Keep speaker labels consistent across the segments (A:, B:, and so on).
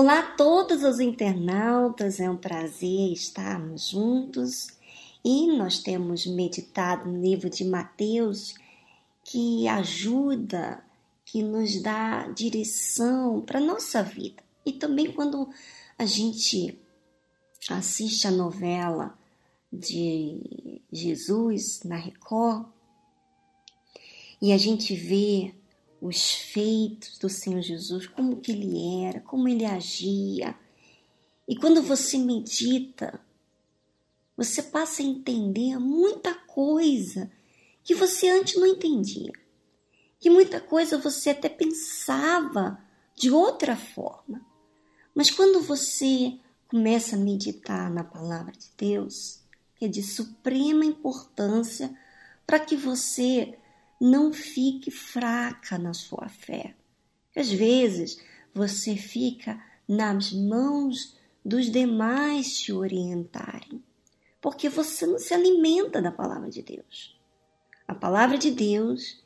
A: Olá a todos os internautas, é um prazer estarmos juntos e nós temos meditado no livro de Mateus que ajuda, que nos dá direção para a nossa vida. E também quando a gente assiste a novela de Jesus na Record e a gente vê os feitos do Senhor Jesus, como que ele era, como ele agia. E quando você medita, você passa a entender muita coisa que você antes não entendia. Que muita coisa você até pensava de outra forma. Mas quando você começa a meditar na palavra de Deus, é de suprema importância para que você não fique fraca na sua fé. Às vezes você fica nas mãos dos demais te orientarem, porque você não se alimenta da palavra de Deus. A palavra de Deus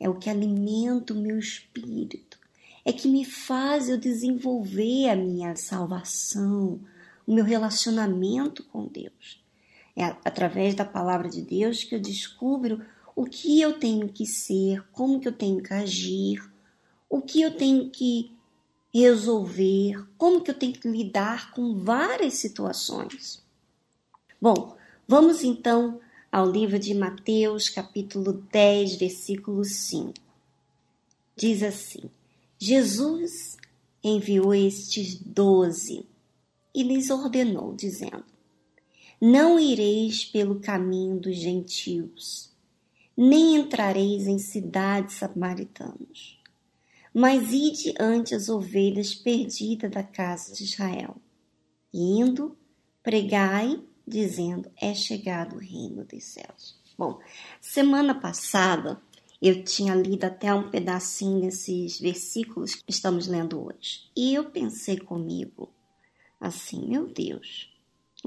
A: é o que alimenta o meu espírito, é que me faz eu desenvolver a minha salvação, o meu relacionamento com Deus. É através da palavra de Deus que eu descubro o que eu tenho que ser, como que eu tenho que agir, o que eu tenho que resolver, como que eu tenho que lidar com várias situações. Bom, vamos então ao livro de Mateus, capítulo 10, versículo 5. Diz assim: Jesus enviou estes doze e lhes ordenou, dizendo: Não ireis pelo caminho dos gentios nem entrareis em cidades samaritanas. Mas ide ante as ovelhas perdidas da casa de Israel. E indo, pregai, dizendo: É chegado o reino dos céus. Bom, semana passada eu tinha lido até um pedacinho desses versículos que estamos lendo hoje. E eu pensei comigo assim: meu Deus,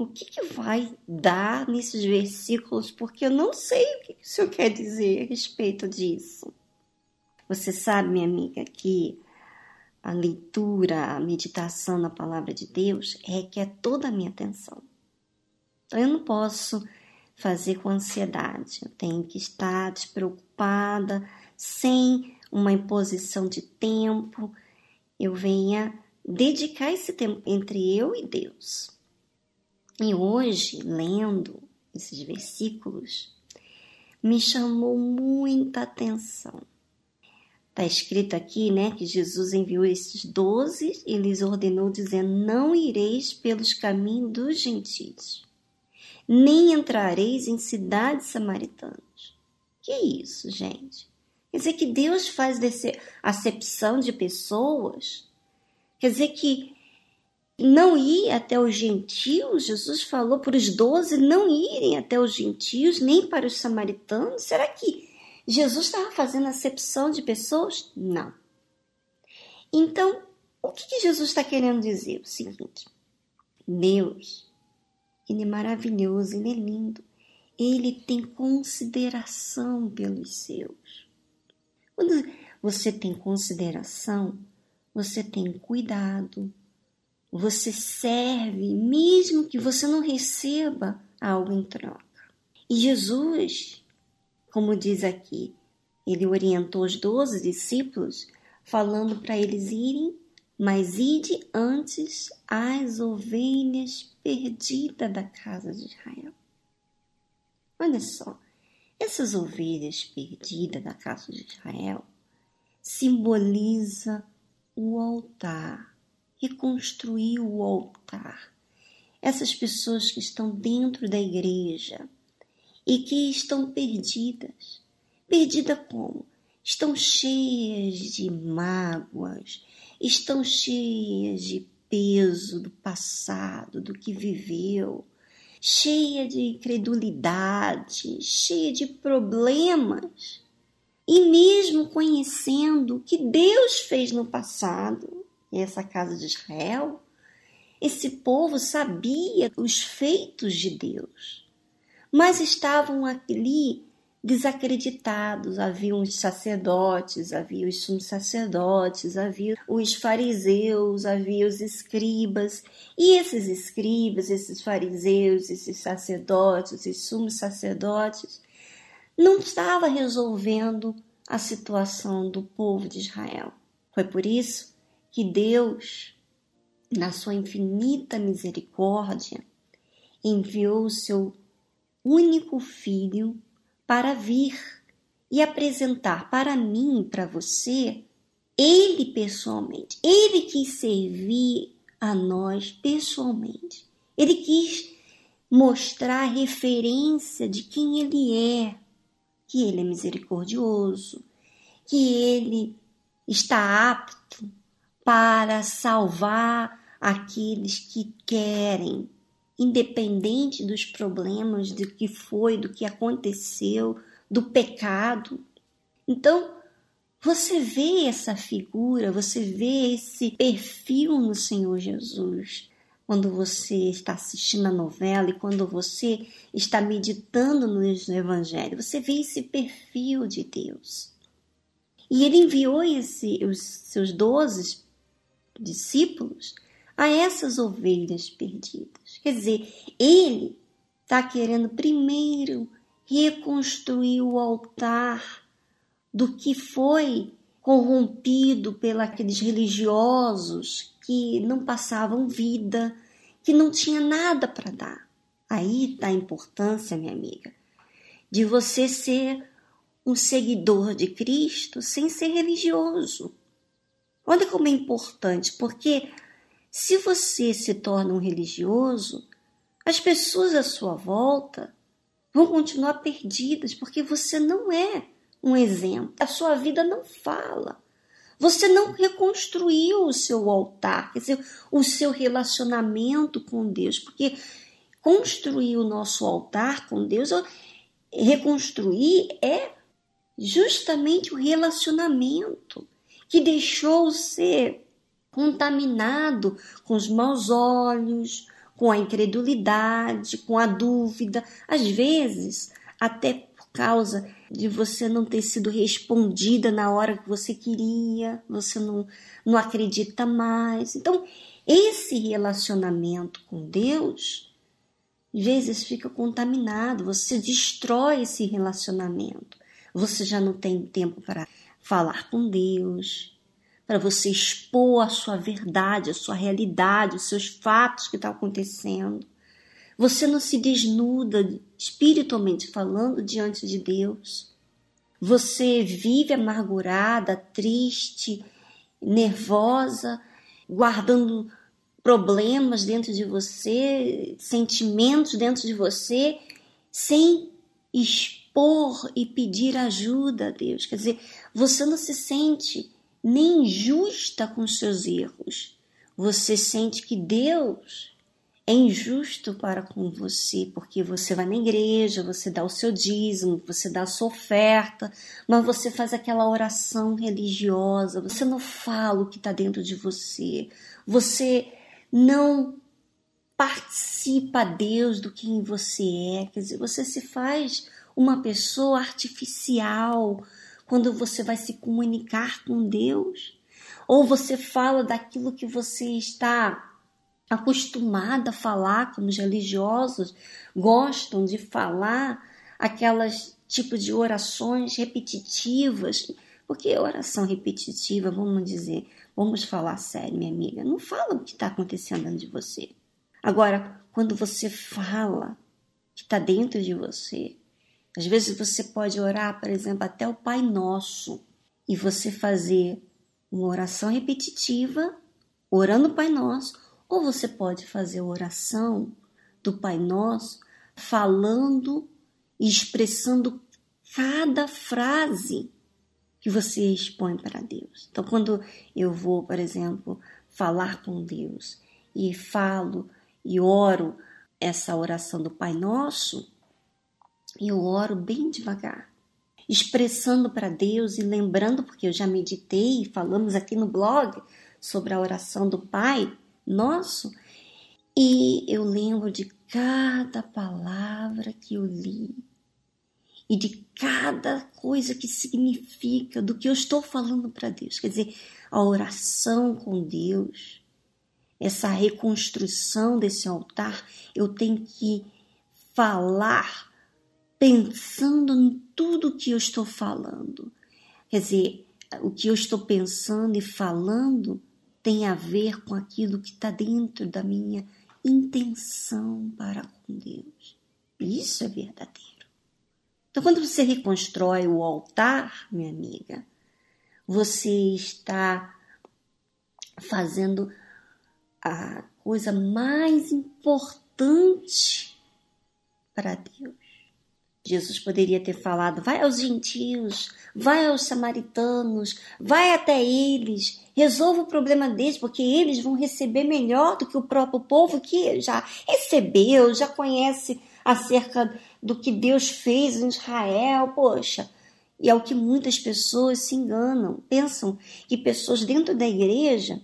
A: o que, que vai dar nesses versículos, porque eu não sei o que, o Senhor quer dizer a respeito disso. Você sabe, minha amiga, que a leitura, a meditação na palavra de Deus requer toda a minha atenção. Então eu não posso fazer com ansiedade, eu tenho que estar despreocupada, sem uma imposição de tempo, eu venha dedicar esse tempo entre eu e Deus. E hoje, lendo esses versículos, me chamou muita atenção. Está escrito aqui, né, que Jesus enviou esses doze e lhes ordenou, dizendo: Não ireis pelos caminhos dos gentios, nem entrareis em cidades samaritanas. Que isso, gente? Quer dizer que Deus faz acepção de pessoas? Quer dizer que não ir até os gentios? Jesus falou para os doze não irem até os gentios, nem para os samaritanos? Será que Jesus estava fazendo acepção de pessoas? Não. Então, o que, que Jesus está querendo dizer? O seguinte: Deus, Ele é maravilhoso, Ele é lindo, Ele tem consideração pelos seus. Quando você tem consideração, você tem cuidado, você serve, mesmo que você não receba algo em troca. E Jesus, como diz aqui, ele orientou os doze discípulos, falando para eles irem, mas ide antes as ovelhas perdidas da casa de Israel. Olha só, essas ovelhas perdidas da casa de Israel simboliza o altar reconstruir o altar. Essas pessoas que estão dentro da igreja e que estão perdidas. Perdida como? Estão cheias de mágoas, estão cheias de peso do passado, do que viveu, cheia de incredulidade, cheia de problemas. E mesmo conhecendo o que Deus fez no passado, essa casa de Israel, esse povo sabia os feitos de Deus, mas estavam ali desacreditados. Havia os sacerdotes, havia os sumos sacerdotes, havia os fariseus, havia os escribas. E esses escribas, esses fariseus, esses sacerdotes, esses sumos sacerdotes, não estava resolvendo a situação do povo de Israel. Foi por isso que Deus, na sua infinita misericórdia, enviou o seu único filho para vir e apresentar para mim e para você ele pessoalmente. Ele quis servir a nós pessoalmente. Ele quis mostrar a referência de quem ele é, que ele é misericordioso, que ele está apto para salvar aqueles que querem independente dos problemas, do que foi, do que aconteceu, do pecado. Então, você vê essa figura, você vê esse perfil no Senhor Jesus. Quando você está assistindo a novela e quando você está meditando no Evangelho, você vê esse perfil de Deus. E ele enviou esse, os seus doze discípulos a essas ovelhas perdidas. Quer dizer, ele está querendo primeiro reconstruir o altar do que foi corrompido pelos religiosos que não passavam vida, que não tinha nada para dar. Aí está a importância, minha amiga, de você ser um seguidor de Cristo sem ser religioso. Olha como é importante, porque se você se torna um religioso, as pessoas à sua volta vão continuar perdidas porque você não é um exemplo. A sua vida não fala. Você não reconstruiu o seu altar, quer dizer, o seu relacionamento com Deus, porque construir o nosso altar com Deus, reconstruir é justamente o relacionamento que deixou ser contaminado com os maus olhos, com a incredulidade, com a dúvida, às vezes até por causa de você não ter sido respondida na hora que você queria, você não, não acredita mais. Então, esse relacionamento com Deus, às vezes fica contaminado, você destrói esse relacionamento. Você já não tem tempo para falar com Deus, para você expor a sua verdade, a sua realidade, os seus fatos que estão acontecendo. Você não se desnuda espiritualmente falando diante de Deus. Você vive amargurada, triste, nervosa, guardando problemas dentro de você, sentimentos dentro de você, sem expor e pedir ajuda a Deus. Quer dizer, você não se sente nem injusta com seus erros. Você sente que Deus é injusto para com você, porque você vai na igreja, você dá o seu dízimo, você dá a sua oferta, mas você faz aquela oração religiosa, você não fala o que está dentro de você, você não participa a Deus do que você é, quer dizer, você se faz uma pessoa artificial, quando você vai se comunicar com Deus, ou você fala daquilo que você está acostumada a falar, como os religiosos gostam de falar, aquelas tipos de orações repetitivas, porque oração repetitiva, vamos dizer, vamos falar sério, minha amiga, não fala o que está acontecendo dentro de você. Agora, quando você fala que está dentro de você, às vezes você pode orar, por exemplo, até o Pai Nosso e você fazer uma oração repetitiva, orando o Pai Nosso, ou você pode fazer a oração do Pai Nosso falando e expressando cada frase que você expõe para Deus. Então, quando eu vou, por exemplo, falar com Deus e falo e oro essa oração do Pai Nosso, eu oro bem devagar, expressando para Deus e lembrando, porque eu já meditei e falamos aqui no blog sobre a oração do Pai Nosso, e eu lembro de cada palavra que eu li. e de cada coisa que significa, do que eu estou falando para Deus. Quer dizer, a oração com Deus, essa reconstrução desse altar, eu tenho que falar pensando em tudo que eu estou falando. Quer dizer, o que eu estou pensando e falando tem a ver com aquilo que está dentro da minha intenção para com Deus. Isso é verdadeiro. Então, quando você reconstrói o altar, minha amiga, você está fazendo a coisa mais importante para Deus. Jesus poderia ter falado: vai aos gentios, vai aos samaritanos, vai até eles, resolva o problema deles, porque eles vão receber melhor do que o próprio povo que já recebeu, já conhece acerca do que Deus fez em Israel. Poxa, e é o que muitas pessoas se enganam, pensam que pessoas dentro da igreja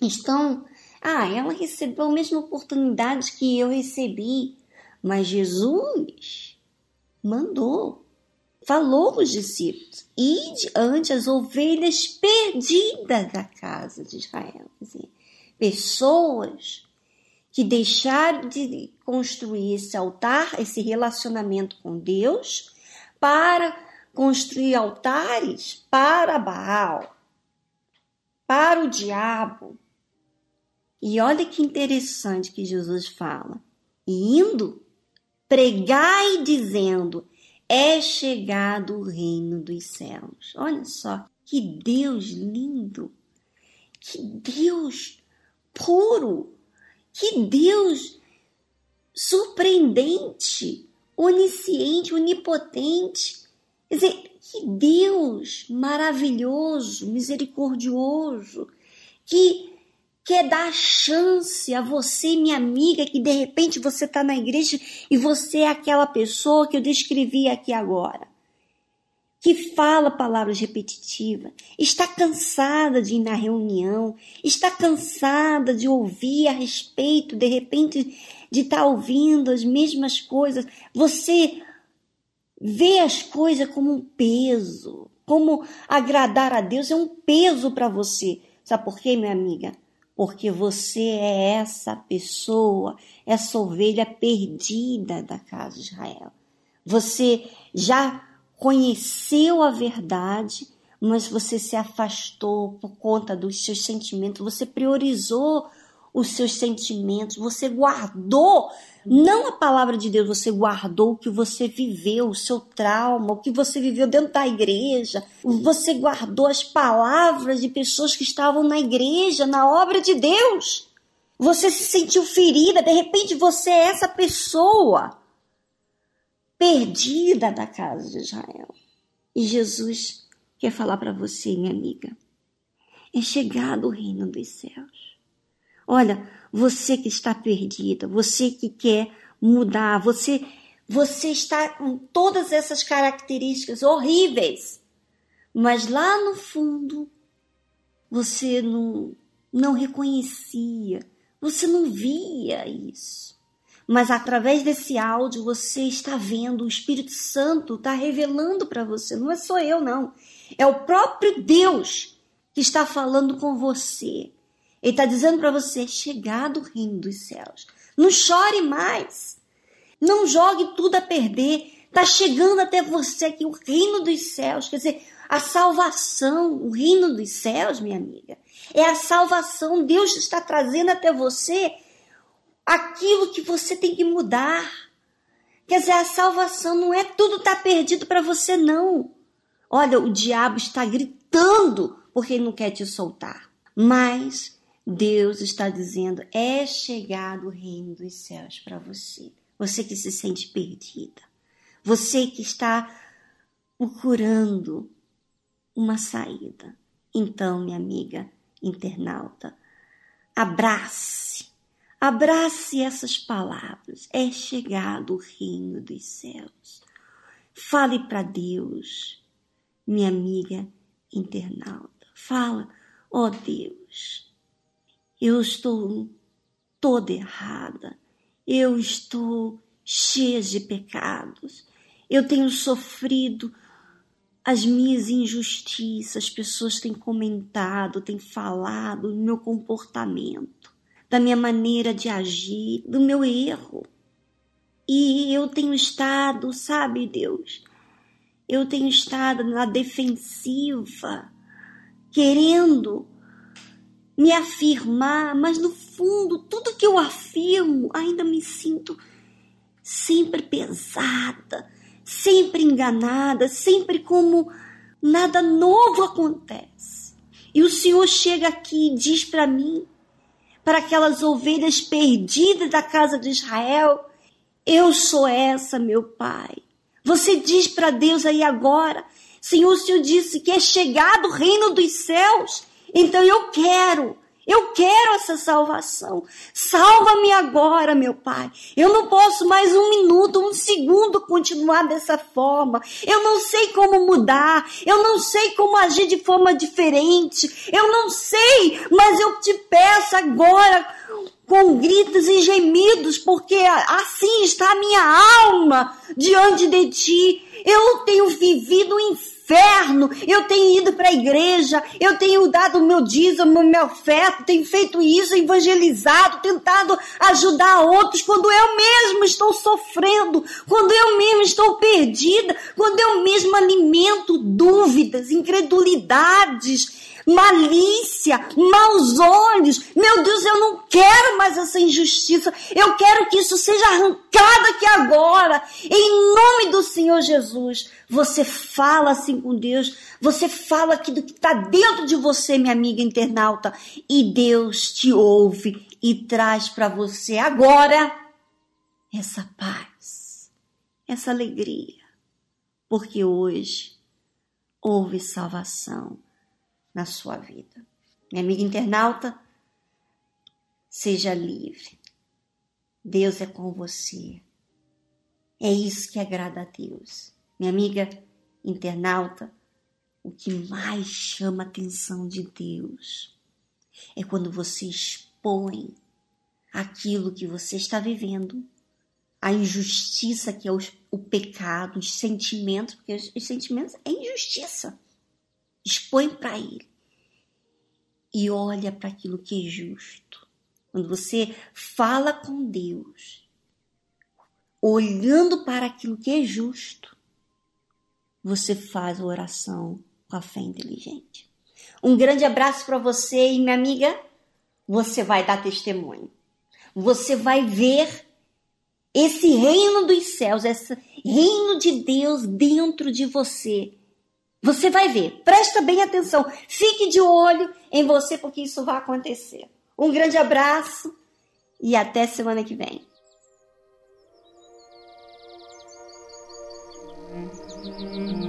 A: estão. Ah, ela recebeu a mesma oportunidade que eu recebi, mas Jesus mandou, falou os discípulos: ide ante as ovelhas perdidas da casa de Israel. Pessoas que deixaram de construir esse altar, esse relacionamento com Deus, para construir altares para Baal, para o diabo. E olha que interessante que Jesus fala. E indo pregai dizendo: é chegado o reino dos céus. Olha só, que Deus lindo, que Deus puro, que Deus surpreendente, onisciente, onipotente. Quer dizer, que Deus maravilhoso, misericordioso, que quer dar chance a você, minha amiga, que de repente você está na igreja e você é aquela pessoa que eu descrevi aqui agora, que fala palavras repetitivas, está cansada de ir na reunião, está cansada de ouvir a respeito, de repente, de estar tá ouvindo as mesmas coisas. Você vê as coisas como um peso, como agradar a Deus é um peso para você. Sabe por quê, minha amiga? Porque você é essa pessoa, essa ovelha perdida da casa de Israel. Você já conheceu a verdade, mas você se afastou por conta dos seus sentimentos, você priorizou os seus sentimentos, você guardou não a palavra de Deus, você guardou o que você viveu, o seu trauma, o que você viveu dentro da igreja. Você guardou as palavras de pessoas que estavam na igreja, na obra de Deus. Você se sentiu ferida, de repente você é essa pessoa perdida da casa de Israel. E Jesus quer falar para você, minha amiga, é chegado o reino dos céus. Olha, você que está perdida, você que quer mudar, você você está com todas essas características horríveis, mas lá no fundo você não não reconhecia, você não via isso. Mas através desse áudio você está vendo, o Espírito Santo está revelando para você, não é só eu não, é o próprio Deus que está falando com você. Ele está dizendo para você: chegado o reino dos céus. Não chore mais. Não jogue tudo a perder. Está chegando até você aqui o reino dos céus. Quer dizer, a salvação, o reino dos céus, minha amiga. É a salvação. Deus está trazendo até você aquilo que você tem que mudar. Quer dizer, a salvação não é tudo está perdido para você, não. Olha, o diabo está gritando porque ele não quer te soltar. Mas Deus está dizendo: é chegado o reino dos céus para você. Você que se sente perdida. Você que está procurando uma saída. Então, minha amiga internauta, abrace, abrace essas palavras. É chegado o reino dos céus. Fale para Deus, minha amiga internauta. Fala, ó oh Deus, eu estou toda errada, eu estou cheia de pecados, Eu tenho sofrido as minhas injustiças, as pessoas têm comentado, têm falado do meu comportamento, da minha maneira de agir, do meu erro. E eu tenho estado, sabe, Deus, eu tenho estado na defensiva, querendo me afirmar, mas no fundo, tudo que eu afirmo, ainda me sinto sempre pesada, sempre enganada, sempre como nada novo acontece. E o Senhor chega aqui e diz para mim, para aquelas ovelhas perdidas da casa de Israel: Eu sou essa, meu Pai. Você diz para Deus aí agora: Senhor, o Senhor disse que é chegado o reino dos céus, então eu quero eu quero essa salvação. Salva-me agora, meu Pai. Eu não posso mais um minuto, um segundo continuar dessa forma. Eu não sei como mudar. Eu não sei como agir de forma diferente. Eu não sei, mas eu te peço agora com gritos e gemidos, porque assim está a minha alma diante de ti. Eu tenho vivido um inferno inferno. Eu tenho ido para a igreja, eu tenho dado o meu dízimo, meu oferta, tenho feito isso, evangelizado, tentado ajudar outros, quando eu mesmo estou sofrendo, quando eu mesmo estou perdida, quando eu mesmo alimento dúvidas, incredulidades malícia, maus olhos. Meu Deus, eu não quero mais essa injustiça. Eu quero que isso seja arrancado aqui agora. Em nome do Senhor Jesus. Você fala assim com Deus. Você fala aquilo que está dentro de você, minha amiga internauta. E Deus te ouve e traz para você agora essa paz, essa alegria. Porque hoje houve salvação na sua vida. Minha amiga internauta, seja livre. Deus é com você. É isso que agrada a Deus. Minha amiga internauta, o que mais chama a atenção de Deus é quando você expõe aquilo que você está vivendo, a injustiça que é o, o pecado, os sentimentos, porque os, os sentimentos é injustiça expõe para Ele e olha para aquilo que é justo. Quando você fala com Deus, olhando para aquilo que é justo, você faz a oração com a fé inteligente. Um grande abraço para você e minha amiga, você vai dar testemunho. Você vai ver esse reino dos céus, esse reino de Deus dentro de você você vai ver, presta bem atenção, fique de olho em você, porque isso vai acontecer. Um grande abraço e até semana que vem. Música